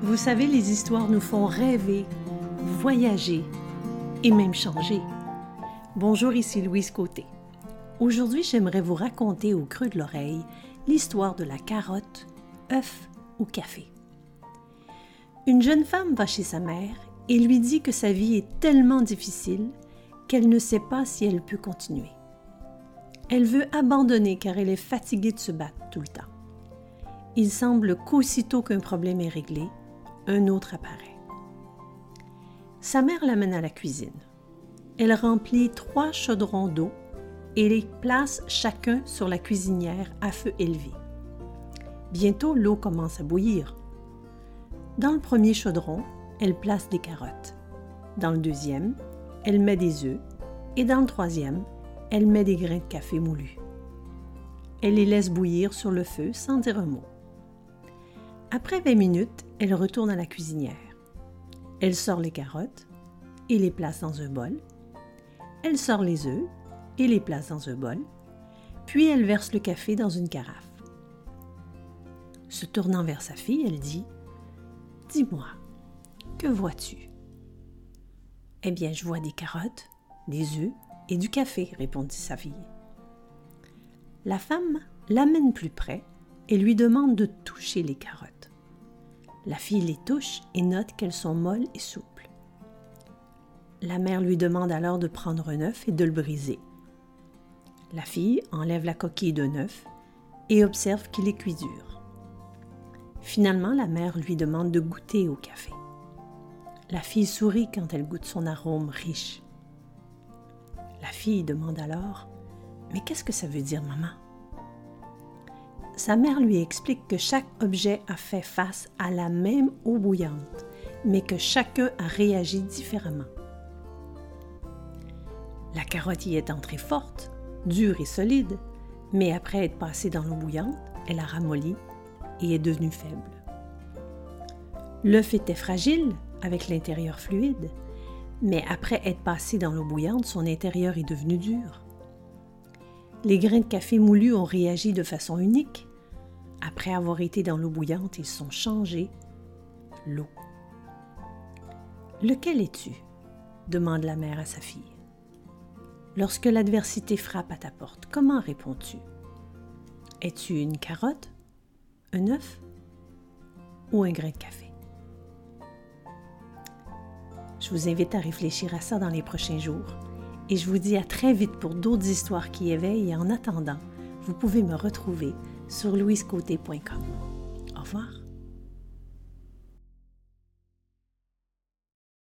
Vous savez, les histoires nous font rêver, voyager et même changer. Bonjour, ici Louise Côté. Aujourd'hui, j'aimerais vous raconter au creux de l'oreille l'histoire de la carotte, œuf ou café. Une jeune femme va chez sa mère et lui dit que sa vie est tellement difficile qu'elle ne sait pas si elle peut continuer. Elle veut abandonner car elle est fatiguée de se battre tout le temps. Il semble qu'aussitôt qu'un problème est réglé, un autre apparaît. Sa mère l'amène à la cuisine. Elle remplit trois chaudrons d'eau et les place chacun sur la cuisinière à feu élevé. Bientôt, l'eau commence à bouillir. Dans le premier chaudron, elle place des carottes. Dans le deuxième, elle met des œufs. Et dans le troisième, elle met des grains de café moulus. Elle les laisse bouillir sur le feu sans dire un mot. Après 20 minutes, elle retourne à la cuisinière. Elle sort les carottes et les place dans un bol. Elle sort les œufs et les place dans un bol. Puis elle verse le café dans une carafe. Se tournant vers sa fille, elle dit Dis-moi, que vois-tu? Eh bien, je vois des carottes, des œufs et du café, répondit sa fille. La femme l'amène plus près et lui demande de toucher les carottes. La fille les touche et note qu'elles sont molles et souples. La mère lui demande alors de prendre un œuf et de le briser. La fille enlève la coquille d'un œuf et observe qu'il est cuit dur. Finalement, la mère lui demande de goûter au café. La fille sourit quand elle goûte son arôme riche. La fille demande alors Mais qu'est-ce que ça veut dire, maman? Sa mère lui explique que chaque objet a fait face à la même eau bouillante, mais que chacun a réagi différemment. La carotte y est entrée forte, dure et solide, mais après être passée dans l'eau bouillante, elle a ramolli et est devenue faible. L'œuf était fragile, avec l'intérieur fluide, mais après être passé dans l'eau bouillante, son intérieur est devenu dur. Les grains de café moulus ont réagi de façon unique. Après avoir été dans l'eau bouillante, ils sont changés l'eau. Lequel es-tu? demande la mère à sa fille. Lorsque l'adversité frappe à ta porte, comment réponds-tu? Es-tu une carotte, un œuf? Ou un grain de café? Je vous invite à réfléchir à ça dans les prochains jours. Et je vous dis à très vite pour d'autres histoires qui éveillent. Et en attendant, vous pouvez me retrouver sur louisecôté.com. Au revoir.